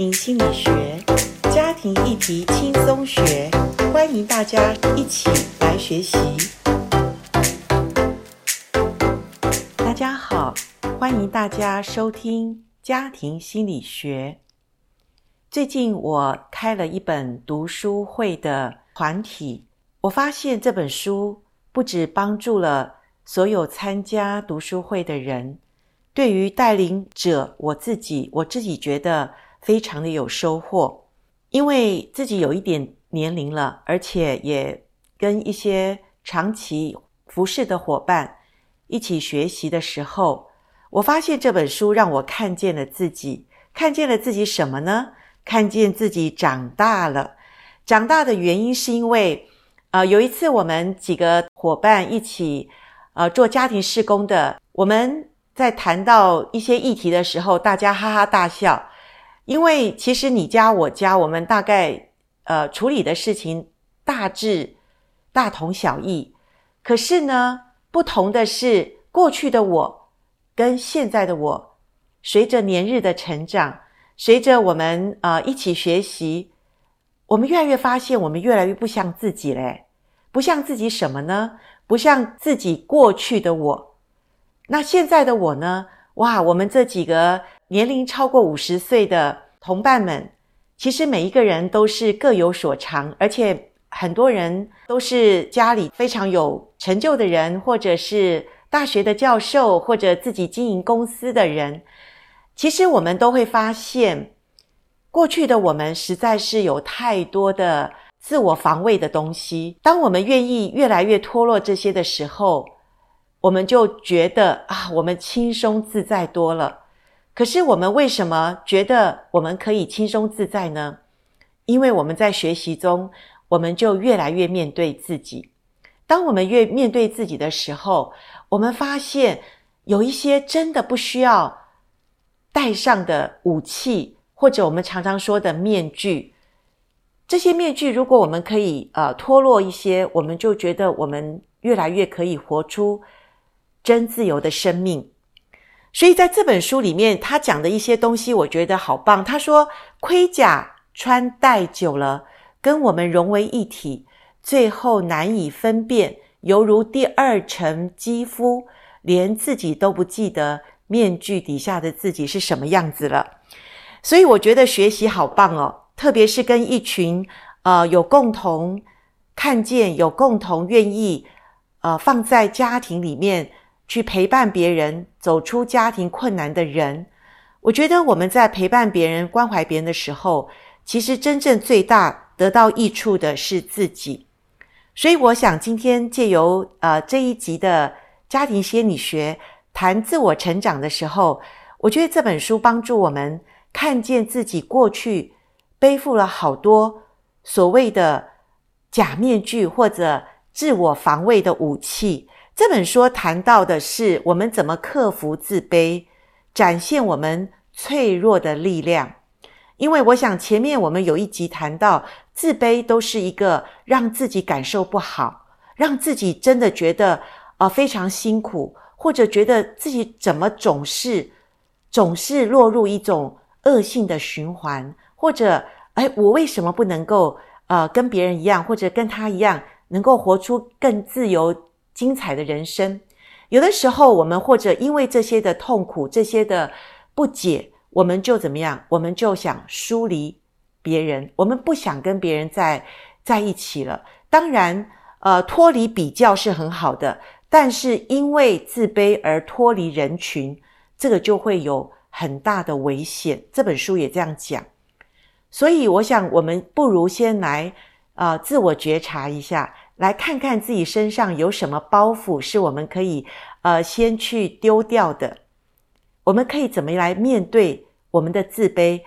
心理学，家庭议题轻松学，欢迎大家一起来学习。大家好，欢迎大家收听家庭心理学。最近我开了一本读书会的团体，我发现这本书不只帮助了所有参加读书会的人。对于带领者，我自己，我自己觉得非常的有收获，因为自己有一点年龄了，而且也跟一些长期服侍的伙伴一起学习的时候，我发现这本书让我看见了自己，看见了自己什么呢？看见自己长大了。长大的原因是因为，呃，有一次我们几个伙伴一起，呃，做家庭事工的，我们。在谈到一些议题的时候，大家哈哈大笑，因为其实你家我家，我们大概呃处理的事情大致大同小异。可是呢，不同的是，过去的我跟现在的我，随着年日的成长，随着我们呃一起学习，我们越来越发现，我们越来越不像自己嘞，不像自己什么呢？不像自己过去的我。那现在的我呢？哇，我们这几个年龄超过五十岁的同伴们，其实每一个人都是各有所长，而且很多人都是家里非常有成就的人，或者是大学的教授，或者自己经营公司的人。其实我们都会发现，过去的我们实在是有太多的自我防卫的东西。当我们愿意越来越脱落这些的时候，我们就觉得啊，我们轻松自在多了。可是我们为什么觉得我们可以轻松自在呢？因为我们在学习中，我们就越来越面对自己。当我们越面对自己的时候，我们发现有一些真的不需要戴上的武器，或者我们常常说的面具。这些面具，如果我们可以呃脱落一些，我们就觉得我们越来越可以活出。真自由的生命，所以在这本书里面，他讲的一些东西，我觉得好棒。他说，盔甲穿戴久了，跟我们融为一体，最后难以分辨，犹如第二层肌肤，连自己都不记得面具底下的自己是什么样子了。所以我觉得学习好棒哦，特别是跟一群呃有共同看见、有共同愿意呃放在家庭里面。去陪伴别人走出家庭困难的人，我觉得我们在陪伴别人、关怀别人的时候，其实真正最大得到益处的是自己。所以，我想今天借由呃这一集的家庭心理学谈自我成长的时候，我觉得这本书帮助我们看见自己过去背负了好多所谓的假面具或者自我防卫的武器。这本书谈到的是我们怎么克服自卑，展现我们脆弱的力量。因为我想前面我们有一集谈到，自卑都是一个让自己感受不好，让自己真的觉得啊、非常辛苦，或者觉得自己怎么总是总是落入一种恶性的循环，或者哎我为什么不能够呃跟别人一样，或者跟他一样，能够活出更自由。精彩的人生，有的时候我们或者因为这些的痛苦、这些的不解，我们就怎么样？我们就想疏离别人，我们不想跟别人在在一起了。当然，呃，脱离比较是很好的，但是因为自卑而脱离人群，这个就会有很大的危险。这本书也这样讲，所以我想，我们不如先来呃自我觉察一下。来看看自己身上有什么包袱是我们可以呃先去丢掉的，我们可以怎么来面对我们的自卑，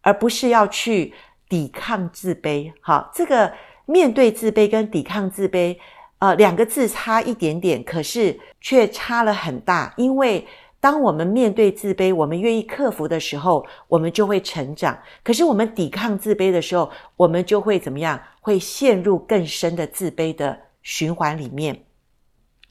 而不是要去抵抗自卑。好，这个面对自卑跟抵抗自卑，呃，两个字差一点点，可是却差了很大，因为。当我们面对自卑，我们愿意克服的时候，我们就会成长。可是我们抵抗自卑的时候，我们就会怎么样？会陷入更深的自卑的循环里面。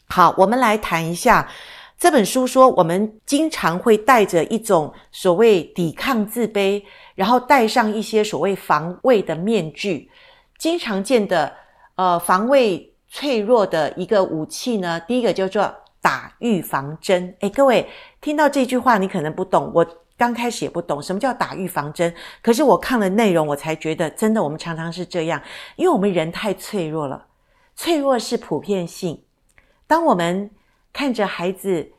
好，我们来谈一下这本书说，我们经常会带着一种所谓抵抗自卑，然后戴上一些所谓防卫的面具。经常见的，呃，防卫脆弱的一个武器呢，第一个叫做打预防针。诶，各位听到这句话，你可能不懂。我刚开始也不懂什么叫打预防针，可是我看了内容，我才觉得真的，我们常常是这样，因为我们人太脆弱了。脆弱是普遍性。当我们看着孩子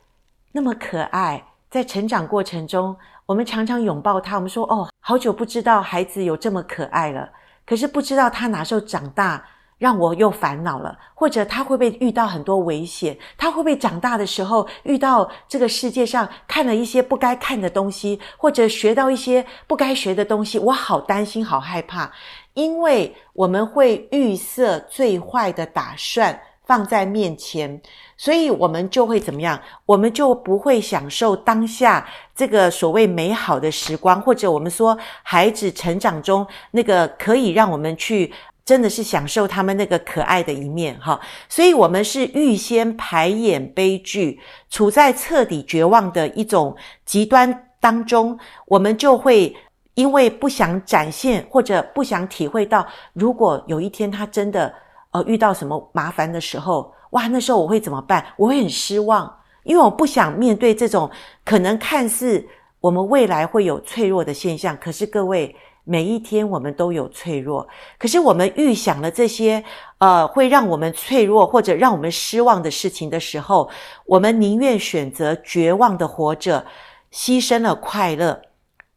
那么可爱，在成长过程中，我们常常拥抱他。我们说：“哦，好久不知道孩子有这么可爱了。”可是不知道他哪时候长大，让我又烦恼了。或者他会不会遇到很多危险？他会不会长大的时候遇到这个世界上看了一些不该看的东西，或者学到一些不该学的东西？我好担心，好害怕，因为我们会预设最坏的打算。放在面前，所以我们就会怎么样？我们就不会享受当下这个所谓美好的时光，或者我们说孩子成长中那个可以让我们去真的是享受他们那个可爱的一面哈。所以，我们是预先排演悲剧，处在彻底绝望的一种极端当中，我们就会因为不想展现或者不想体会到，如果有一天他真的。呃，遇到什么麻烦的时候，哇，那时候我会怎么办？我会很失望，因为我不想面对这种可能看似我们未来会有脆弱的现象。可是各位，每一天我们都有脆弱。可是我们预想了这些，呃，会让我们脆弱或者让我们失望的事情的时候，我们宁愿选择绝望的活着，牺牲了快乐，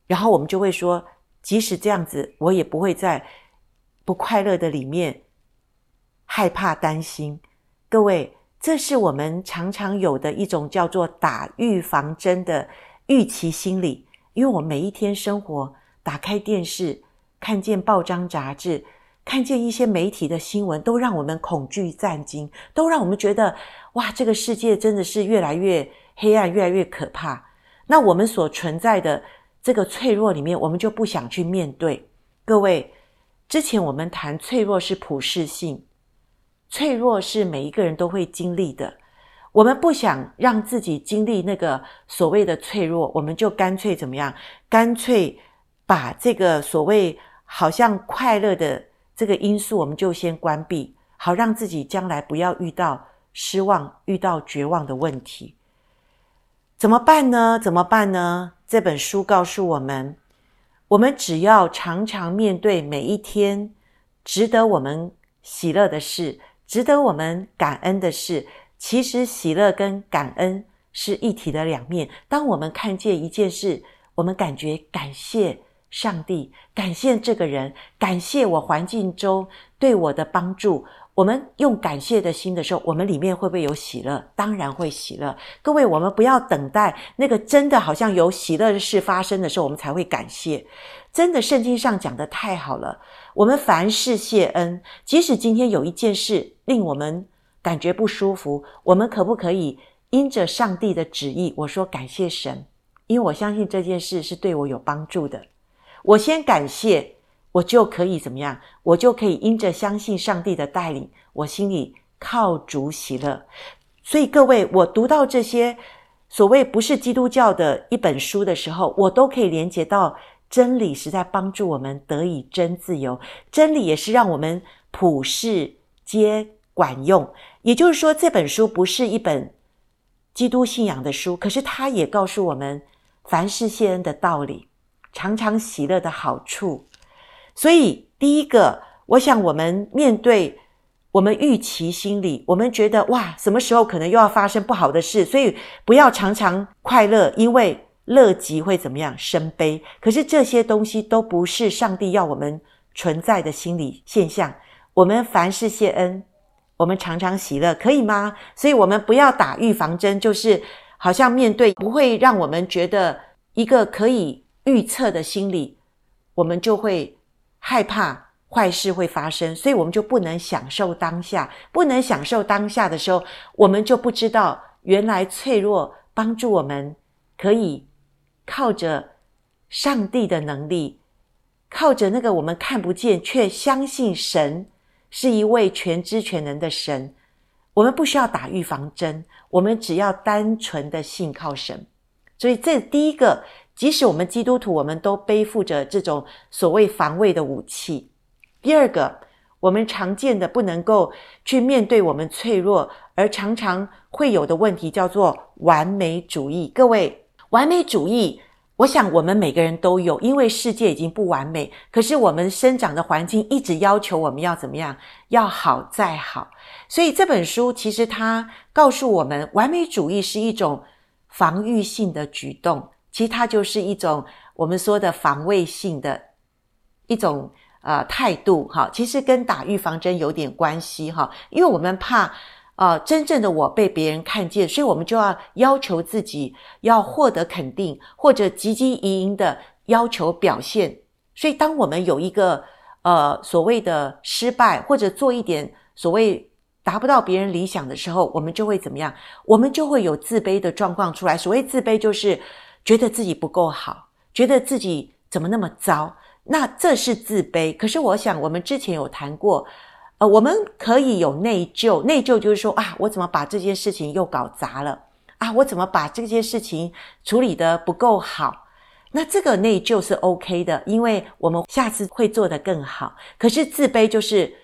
然后我们就会说，即使这样子，我也不会在不快乐的里面。害怕、担心，各位，这是我们常常有的一种叫做打预防针的预期心理。因为我每一天生活，打开电视，看见报章杂志，看见一些媒体的新闻，都让我们恐惧战惊，都让我们觉得哇，这个世界真的是越来越黑暗，越来越可怕。那我们所存在的这个脆弱里面，我们就不想去面对。各位，之前我们谈脆弱是普世性。脆弱是每一个人都会经历的，我们不想让自己经历那个所谓的脆弱，我们就干脆怎么样？干脆把这个所谓好像快乐的这个因素，我们就先关闭，好让自己将来不要遇到失望、遇到绝望的问题。怎么办呢？怎么办呢？这本书告诉我们，我们只要常常面对每一天值得我们喜乐的事。值得我们感恩的事，其实喜乐跟感恩是一体的两面。当我们看见一件事，我们感觉感谢上帝，感谢这个人，感谢我环境中对我的帮助。我们用感谢的心的时候，我们里面会不会有喜乐？当然会喜乐。各位，我们不要等待那个真的好像有喜乐的事发生的时候，我们才会感谢。真的，圣经上讲得太好了。我们凡事谢恩，即使今天有一件事令我们感觉不舒服，我们可不可以因着上帝的旨意，我说感谢神，因为我相信这件事是对我有帮助的。我先感谢，我就可以怎么样？我就可以因着相信上帝的带领，我心里靠主喜乐。所以各位，我读到这些所谓不是基督教的一本书的时候，我都可以连接到。真理是在帮助我们得以真自由，真理也是让我们普世皆管用。也就是说，这本书不是一本基督信仰的书，可是它也告诉我们凡事谢恩的道理，常常喜乐的好处。所以，第一个，我想我们面对我们预期心理，我们觉得哇，什么时候可能又要发生不好的事，所以不要常常快乐，因为。乐极会怎么样？生悲。可是这些东西都不是上帝要我们存在的心理现象。我们凡事谢恩，我们常常喜乐，可以吗？所以，我们不要打预防针，就是好像面对不会让我们觉得一个可以预测的心理，我们就会害怕坏事会发生，所以我们就不能享受当下。不能享受当下的时候，我们就不知道原来脆弱帮助我们可以。靠着上帝的能力，靠着那个我们看不见却相信神是一位全知全能的神，我们不需要打预防针，我们只要单纯的信靠神。所以这第一个，即使我们基督徒，我们都背负着这种所谓防卫的武器。第二个，我们常见的不能够去面对我们脆弱而常常会有的问题，叫做完美主义。各位，完美主义。我想，我们每个人都有，因为世界已经不完美。可是，我们生长的环境一直要求我们要怎么样？要好再好。所以这本书其实它告诉我们，完美主义是一种防御性的举动，其实它就是一种我们说的防卫性的一种呃态度。哈，其实跟打预防针有点关系哈，因为我们怕。呃，真正的我被别人看见，所以我们就要要求自己要获得肯定，或者汲汲营营的要求表现。所以，当我们有一个呃所谓的失败，或者做一点所谓达不到别人理想的时候，我们就会怎么样？我们就会有自卑的状况出来。所谓自卑，就是觉得自己不够好，觉得自己怎么那么糟。那这是自卑。可是，我想我们之前有谈过。呃，我们可以有内疚，内疚就是说啊，我怎么把这件事情又搞砸了啊？我怎么把这件事情处理得不够好？那这个内疚是 OK 的，因为我们下次会做得更好。可是自卑就是。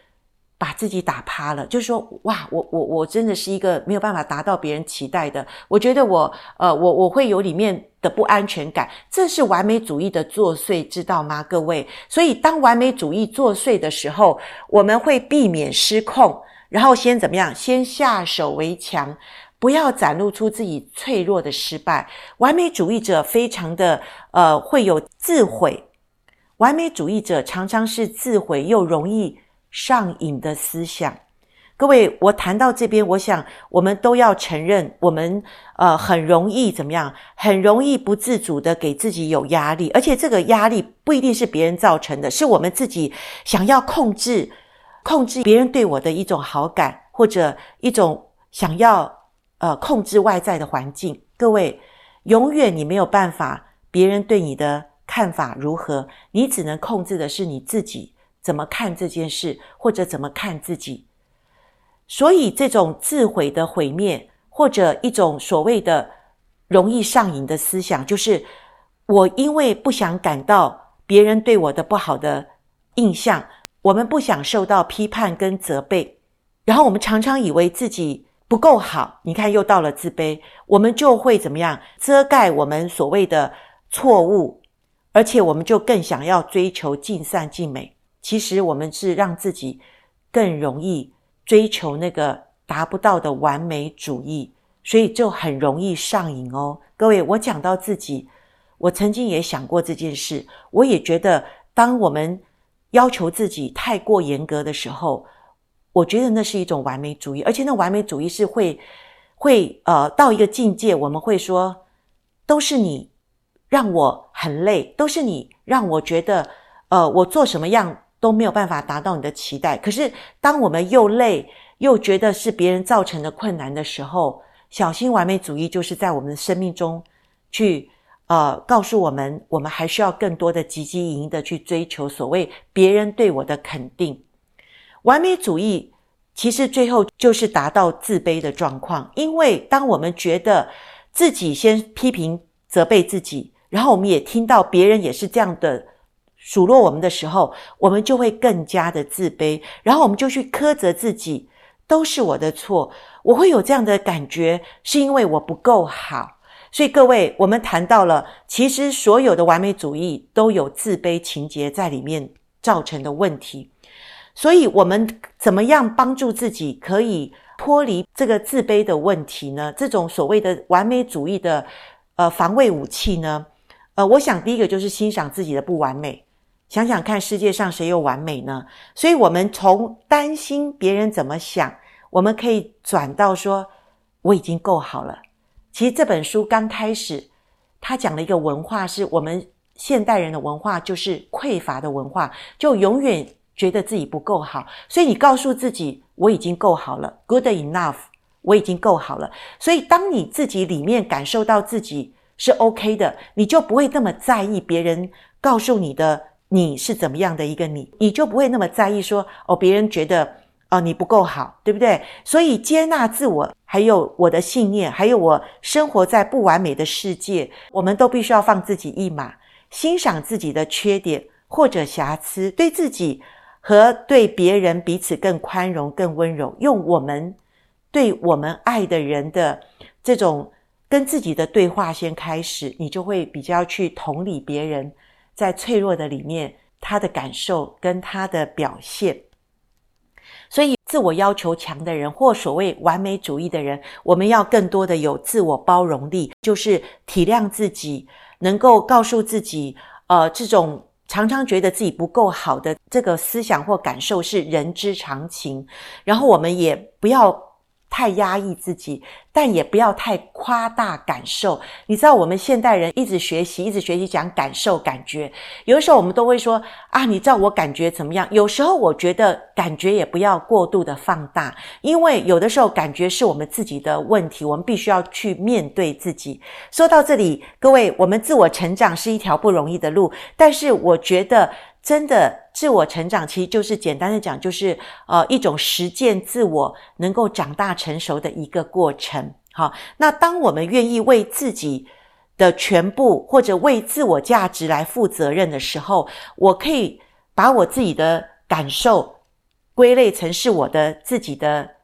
把自己打趴了，就是说，哇，我我我真的是一个没有办法达到别人期待的。我觉得我，呃，我我会有里面的不安全感，这是完美主义的作祟，知道吗，各位？所以，当完美主义作祟的时候，我们会避免失控，然后先怎么样？先下手为强，不要展露出自己脆弱的失败。完美主义者非常的，呃，会有自毁。完美主义者常常是自毁又容易。上瘾的思想，各位，我谈到这边，我想我们都要承认，我们呃很容易怎么样？很容易不自主的给自己有压力，而且这个压力不一定是别人造成的，是我们自己想要控制，控制别人对我的一种好感，或者一种想要呃控制外在的环境。各位，永远你没有办法，别人对你的看法如何，你只能控制的是你自己。怎么看这件事，或者怎么看自己？所以这种自毁的毁灭，或者一种所谓的容易上瘾的思想，就是我因为不想感到别人对我的不好的印象，我们不想受到批判跟责备，然后我们常常以为自己不够好。你看，又到了自卑，我们就会怎么样遮盖我们所谓的错误，而且我们就更想要追求尽善尽美。其实我们是让自己更容易追求那个达不到的完美主义，所以就很容易上瘾哦。各位，我讲到自己，我曾经也想过这件事，我也觉得，当我们要求自己太过严格的时候，我觉得那是一种完美主义，而且那完美主义是会会呃到一个境界，我们会说，都是你让我很累，都是你让我觉得呃我做什么样。都没有办法达到你的期待。可是，当我们又累又觉得是别人造成的困难的时候，小心完美主义就是在我们的生命中去呃告诉我们，我们还需要更多的积极营营的去追求所谓别人对我的肯定。完美主义其实最后就是达到自卑的状况，因为当我们觉得自己先批评责备自己，然后我们也听到别人也是这样的。数落我们的时候，我们就会更加的自卑，然后我们就去苛责自己，都是我的错。我会有这样的感觉，是因为我不够好。所以各位，我们谈到了，其实所有的完美主义都有自卑情节在里面造成的问题。所以，我们怎么样帮助自己可以脱离这个自卑的问题呢？这种所谓的完美主义的呃防卫武器呢？呃，我想第一个就是欣赏自己的不完美。想想看，世界上谁又完美呢？所以，我们从担心别人怎么想，我们可以转到说我已经够好了。其实这本书刚开始，他讲了一个文化，是我们现代人的文化，就是匮乏的文化，就永远觉得自己不够好。所以，你告诉自己我已经够好了，good enough，我已经够好了。所以，当你自己里面感受到自己是 OK 的，你就不会那么在意别人告诉你的。你是怎么样的一个你，你就不会那么在意说哦，别人觉得哦，你不够好，对不对？所以接纳自我，还有我的信念，还有我生活在不完美的世界，我们都必须要放自己一马，欣赏自己的缺点或者瑕疵，对自己和对别人彼此更宽容、更温柔，用我们对我们爱的人的这种跟自己的对话先开始，你就会比较去同理别人在脆弱的里面他的感受跟他的表现。所以，自我要求强的人，或所谓完美主义的人，我们要更多的有自我包容力，就是体谅自己，能够告诉自己，呃，这种常常觉得自己不够好的这个思想或感受是人之常情。然后，我们也不要。太压抑自己，但也不要太夸大感受。你知道，我们现代人一直学习，一直学习讲感受、感觉。有的时候，我们都会说：“啊，你知道我感觉怎么样？”有时候，我觉得感觉也不要过度的放大，因为有的时候感觉是我们自己的问题，我们必须要去面对自己。说到这里，各位，我们自我成长是一条不容易的路，但是我觉得。真的自我成长，其实就是简单的讲，就是呃一种实践自我能够长大成熟的一个过程。好，那当我们愿意为自己的全部或者为自我价值来负责任的时候，我可以把我自己的感受归类成是我的自己的。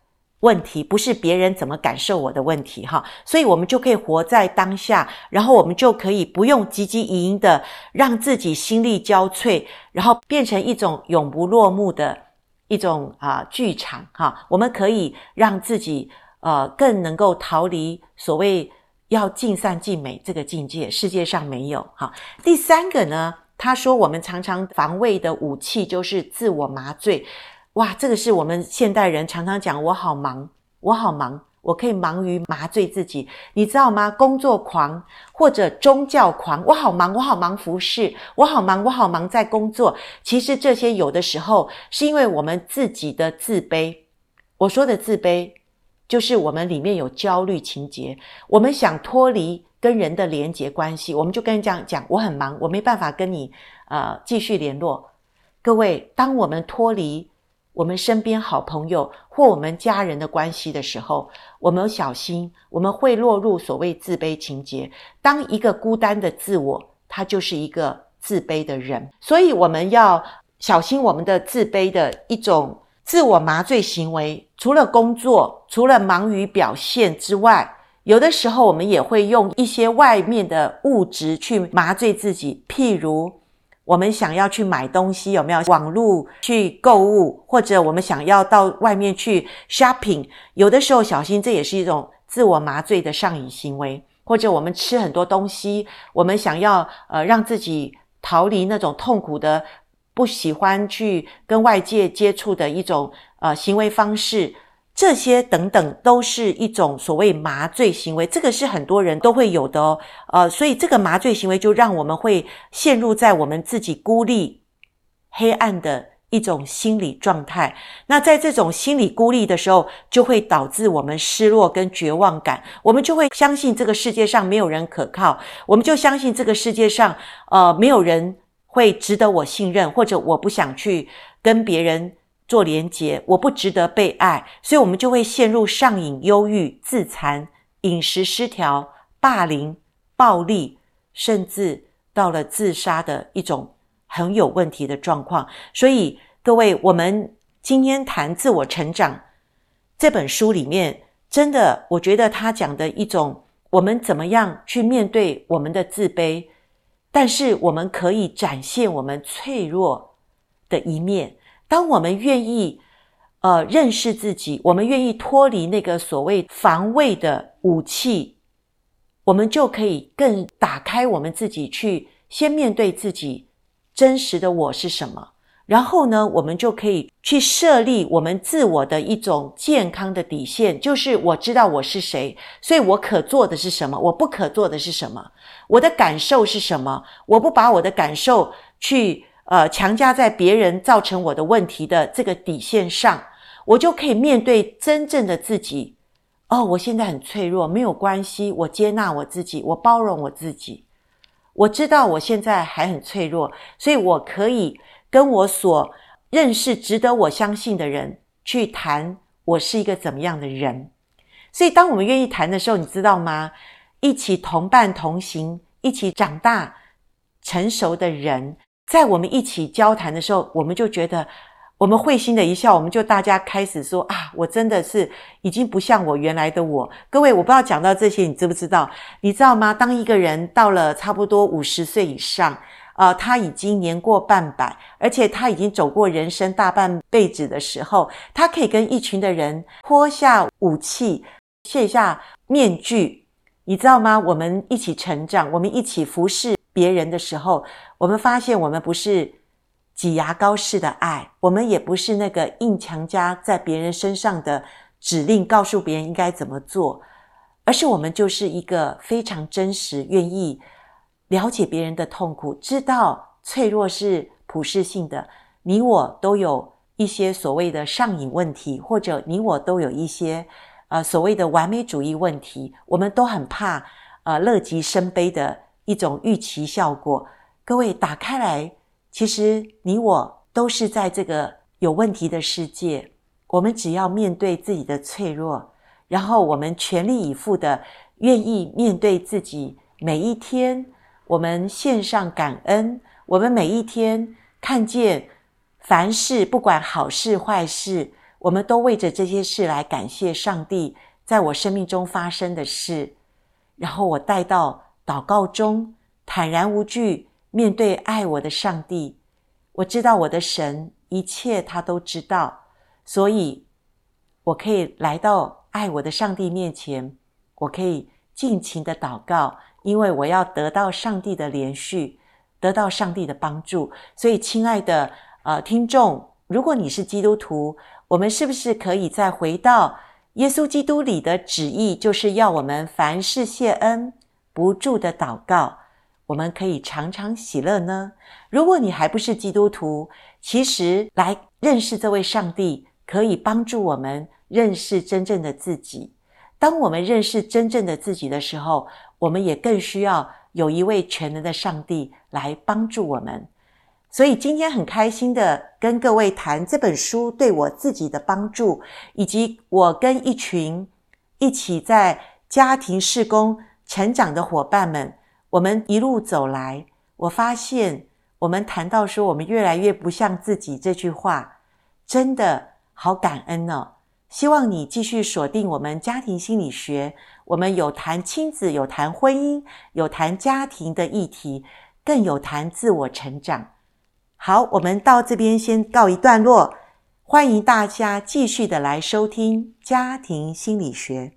问题不是别人怎么感受我的问题哈，所以我们就可以活在当下，然后我们就可以不用汲汲营营的让自己心力交瘁，然后变成一种永不落幕的一种啊剧场哈。我们可以让自己呃更能够逃离所谓要尽善尽美这个境界，世界上没有哈。第三个呢，他说我们常常防卫的武器就是自我麻醉。哇，这个是我们现代人常常讲，我好忙，我好忙，我可以忙于麻醉自己，你知道吗？工作狂或者宗教狂，我好忙，我好忙服侍，我好忙，我好忙在工作。其实这些有的时候是因为我们自己的自卑。我说的自卑，就是我们里面有焦虑情节，我们想脱离跟人的连结关系，我们就跟人讲讲，我很忙，我没办法跟你呃继续联络。各位，当我们脱离。我们身边好朋友或我们家人的关系的时候，我们小心，我们会落入所谓自卑情结。当一个孤单的自我，他就是一个自卑的人，所以我们要小心我们的自卑的一种自我麻醉行为。除了工作，除了忙于表现之外，有的时候我们也会用一些外面的物质去麻醉自己，譬如。我们想要去买东西，有没有网络去购物，或者我们想要到外面去 shopping？有的时候小心，这也是一种自我麻醉的上瘾行为。或者我们吃很多东西，我们想要呃让自己逃离那种痛苦的、不喜欢去跟外界接触的一种呃行为方式。这些等等都是一种所谓麻醉行为，这个是很多人都会有的哦。呃，所以这个麻醉行为就让我们会陷入在我们自己孤立、黑暗的一种心理状态。那在这种心理孤立的时候，就会导致我们失落跟绝望感。我们就会相信这个世界上没有人可靠，我们就相信这个世界上呃没有人会值得我信任，或者我不想去跟别人。做连结，我不值得被爱，所以我们就会陷入上瘾、忧郁、自残、饮食失调、霸凌、暴力，甚至到了自杀的一种很有问题的状况。所以，各位，我们今天谈自我成长这本书里面，真的，我觉得他讲的一种，我们怎么样去面对我们的自卑，但是我们可以展现我们脆弱的一面。当我们愿意，呃，认识自己，我们愿意脱离那个所谓防卫的武器，我们就可以更打开我们自己，去先面对自己真实的我是什么。然后呢，我们就可以去设立我们自我的一种健康的底线，就是我知道我是谁，所以我可做的是什么，我不可做的是什么，我的感受是什么，我不把我的感受去。呃，强加在别人造成我的问题的这个底线上，我就可以面对真正的自己。哦，我现在很脆弱，没有关系，我接纳我自己，我包容我自己。我知道我现在还很脆弱，所以我可以跟我所认识、值得我相信的人去谈我是一个怎么样的人。所以，当我们愿意谈的时候，你知道吗？一起同伴同行，一起长大成熟的人，在我们一起交谈的时候，我们就觉得。我们会心的一笑，我们就大家开始说啊，我真的是已经不像我原来的我。各位，我不知道讲到这些，你知不知道？你知道吗？当一个人到了差不多五十岁以上，呃，他已经年过半百，而且他已经走过人生大半辈子的时候，他可以跟一群的人脱下武器，卸下面具，你知道吗？我们一起成长，我们一起服侍别人的时候，我们发现我们不是。挤牙膏式的爱，我们也不是那个硬强加在别人身上的指令，告诉别人应该怎么做，而是我们就是一个非常真实、愿意了解别人的痛苦，知道脆弱是普世性的。你我都有一些所谓的上瘾问题，或者你我都有一些呃所谓的完美主义问题，我们都很怕呃乐极生悲的一种预期效果。各位打开来。其实你我都是在这个有问题的世界，我们只要面对自己的脆弱，然后我们全力以赴的愿意面对自己每一天，我们献上感恩，我们每一天看见凡事不管好事坏事，我们都为着这些事来感谢上帝在我生命中发生的事，然后我带到祷告中，坦然无惧。面对爱我的上帝，我知道我的神一切他都知道，所以我可以来到爱我的上帝面前，我可以尽情的祷告，因为我要得到上帝的怜恤，得到上帝的帮助。所以，亲爱的呃听众，如果你是基督徒，我们是不是可以再回到耶稣基督里的旨意，就是要我们凡事谢恩，不住的祷告。我们可以常常喜乐呢。如果你还不是基督徒，其实来认识这位上帝，可以帮助我们认识真正的自己。当我们认识真正的自己的时候，我们也更需要有一位全能的上帝来帮助我们。所以今天很开心的跟各位谈这本书对我自己的帮助，以及我跟一群一起在家庭事工成长的伙伴们。我们一路走来，我发现我们谈到说我们越来越不像自己这句话，真的好感恩哦。希望你继续锁定我们家庭心理学，我们有谈亲子，有谈婚姻，有谈家庭的议题，更有谈自我成长。好，我们到这边先告一段落，欢迎大家继续的来收听家庭心理学。